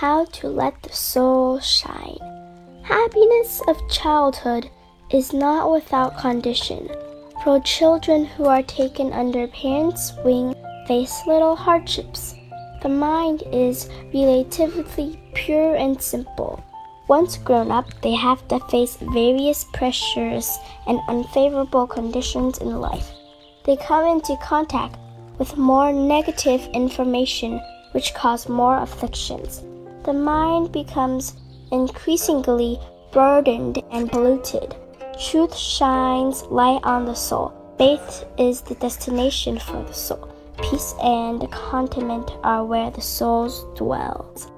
How to let the soul shine. Happiness of childhood is not without condition. For children who are taken under parents' wing face little hardships. The mind is relatively pure and simple. Once grown up, they have to face various pressures and unfavorable conditions in life. They come into contact with more negative information, which cause more afflictions. The mind becomes increasingly burdened and polluted. Truth shines light on the soul. Faith is the destination for the soul. Peace and contentment are where the soul dwells.